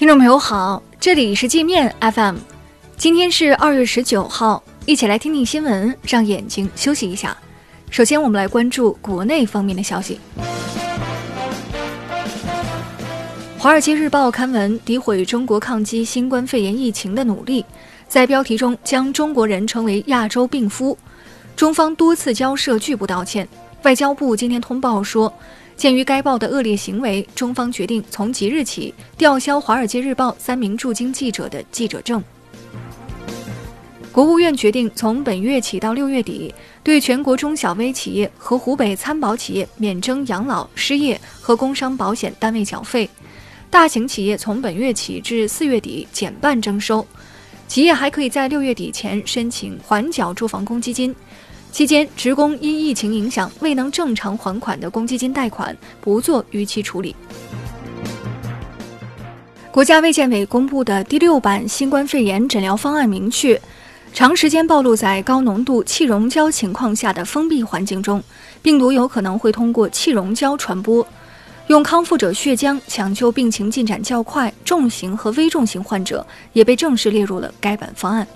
听众朋友好，这里是界面 FM，今天是二月十九号，一起来听听新闻，让眼睛休息一下。首先，我们来关注国内方面的消息。《华尔街日报》刊文诋毁中国抗击新冠肺炎疫情的努力，在标题中将中国人称为“亚洲病夫”。中方多次交涉拒不道歉。外交部今天通报说，鉴于该报的恶劣行为，中方决定从即日起吊销《华尔街日报》三名驻京记者的记者证。国务院决定从本月起到六月底，对全国中小微企业和湖北参保企业免征养老、失业和工伤保险单位缴费。大型企业从本月起至四月底减半征收，企业还可以在六月底前申请缓缴住房公积金。期间，职工因疫情影响未能正常还款的公积金贷款不做逾期处理。国家卫健委公布的第六版新冠肺炎诊疗方案明确，长时间暴露在高浓度气溶胶情况下的封闭环境中，病毒有可能会通过气溶胶传播。用康复者血浆抢救病情进展较快、重型和危重型患者，也被正式列入了该版方案。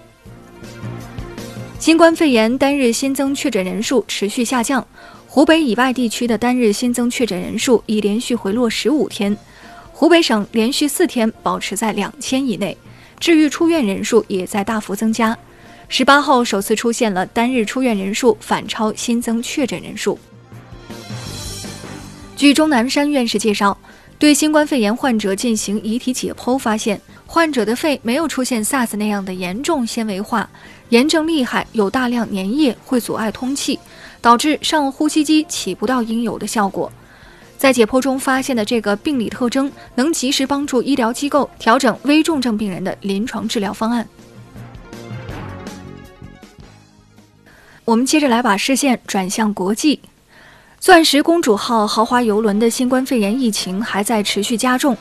新冠肺炎单日新增确诊人数持续下降，湖北以外地区的单日新增确诊人数已连续回落十五天，湖北省连续四天保持在两千以内，治愈出院人数也在大幅增加，十八号首次出现了单日出院人数反超新增确诊人数。据钟南山院士介绍，对新冠肺炎患者进行遗体解剖，发现患者的肺没有出现 SARS 那样的严重纤维化，炎症厉害，有大量粘液会阻碍通气，导致上呼吸机起不到应有的效果。在解剖中发现的这个病理特征，能及时帮助医疗机构调整危重症病人的临床治疗方案。我们接着来把视线转向国际。钻石公主号豪华游轮的新冠肺炎疫情还在持续加重。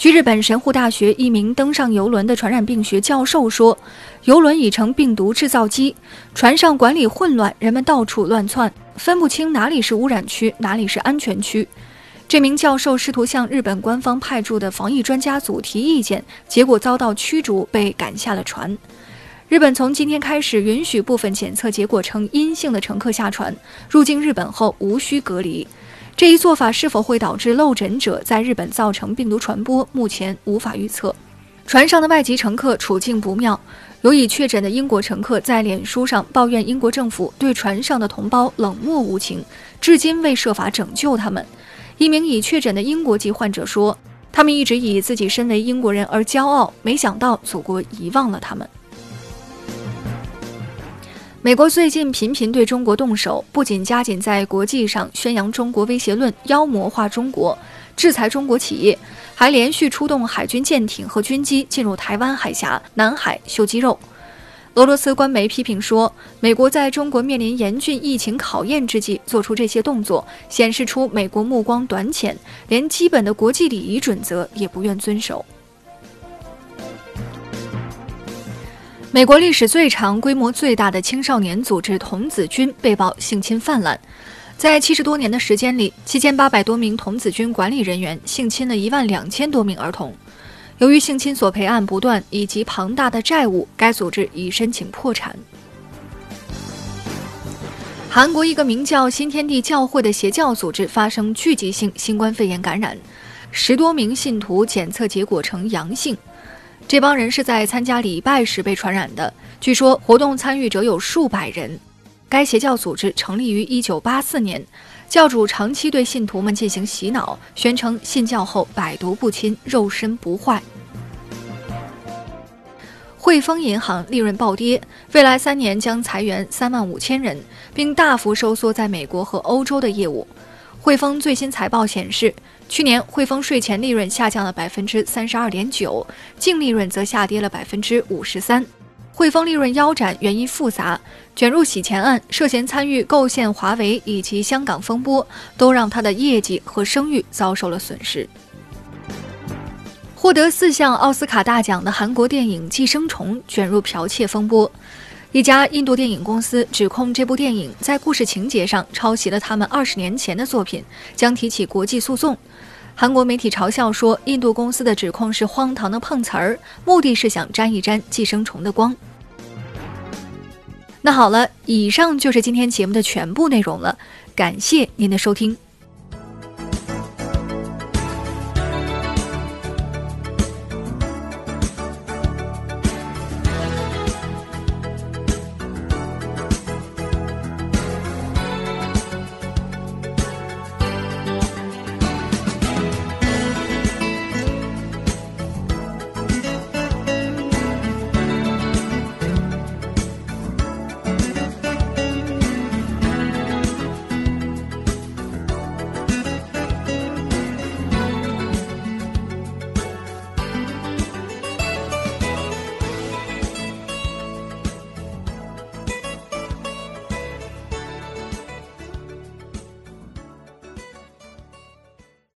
据日本神户大学一名登上游轮的传染病学教授说，游轮已成病毒制造机，船上管理混乱，人们到处乱窜，分不清哪里是污染区，哪里是安全区。这名教授试图向日本官方派驻的防疫专家组提意见，结果遭到驱逐，被赶下了船。日本从今天开始允许部分检测结果呈阴性的乘客下船入境日本后无需隔离。这一做法是否会导致漏诊者在日本造成病毒传播，目前无法预测。船上的外籍乘客处境不妙，有已确诊的英国乘客在脸书上抱怨英国政府对船上的同胞冷漠无情，至今未设法拯救他们。一名已确诊的英国籍患者说：“他们一直以自己身为英国人而骄傲，没想到祖国遗忘了他们。”美国最近频频对中国动手，不仅加紧在国际上宣扬中国威胁论，妖魔化中国，制裁中国企业，还连续出动海军舰艇和军机进入台湾海峡、南海秀肌肉。俄罗斯官媒批评说，美国在中国面临严峻疫情考验之际做出这些动作，显示出美国目光短浅，连基本的国际礼仪准则也不愿遵守。美国历史最长、规模最大的青少年组织童子军被曝性侵泛滥，在七十多年的时间里，七千八百多名童子军管理人员性侵了一万两千多名儿童。由于性侵索赔案不断以及庞大的债务，该组织已申请破产。韩国一个名叫新天地教会的邪教组织发生聚集性新冠肺炎感染，十多名信徒检测结果呈阳性。这帮人是在参加礼拜时被传染的。据说活动参与者有数百人。该邪教组织成立于1984年，教主长期对信徒们进行洗脑，宣称信教后百毒不侵，肉身不坏。汇丰银行利润暴跌，未来三年将裁员三万五千人，并大幅收缩在美国和欧洲的业务。汇丰最新财报显示，去年汇丰税前利润下降了百分之三十二点九，净利润则下跌了百分之五十三。汇丰利润腰斩原因复杂，卷入洗钱案、涉嫌参与构陷华为以及香港风波，都让他的业绩和声誉遭受了损失。获得四项奥斯卡大奖的韩国电影《寄生虫》卷入剽窃风波。一家印度电影公司指控这部电影在故事情节上抄袭了他们二十年前的作品，将提起国际诉讼。韩国媒体嘲笑说，印度公司的指控是荒唐的碰瓷儿，目的是想沾一沾寄生虫的光。那好了，以上就是今天节目的全部内容了，感谢您的收听。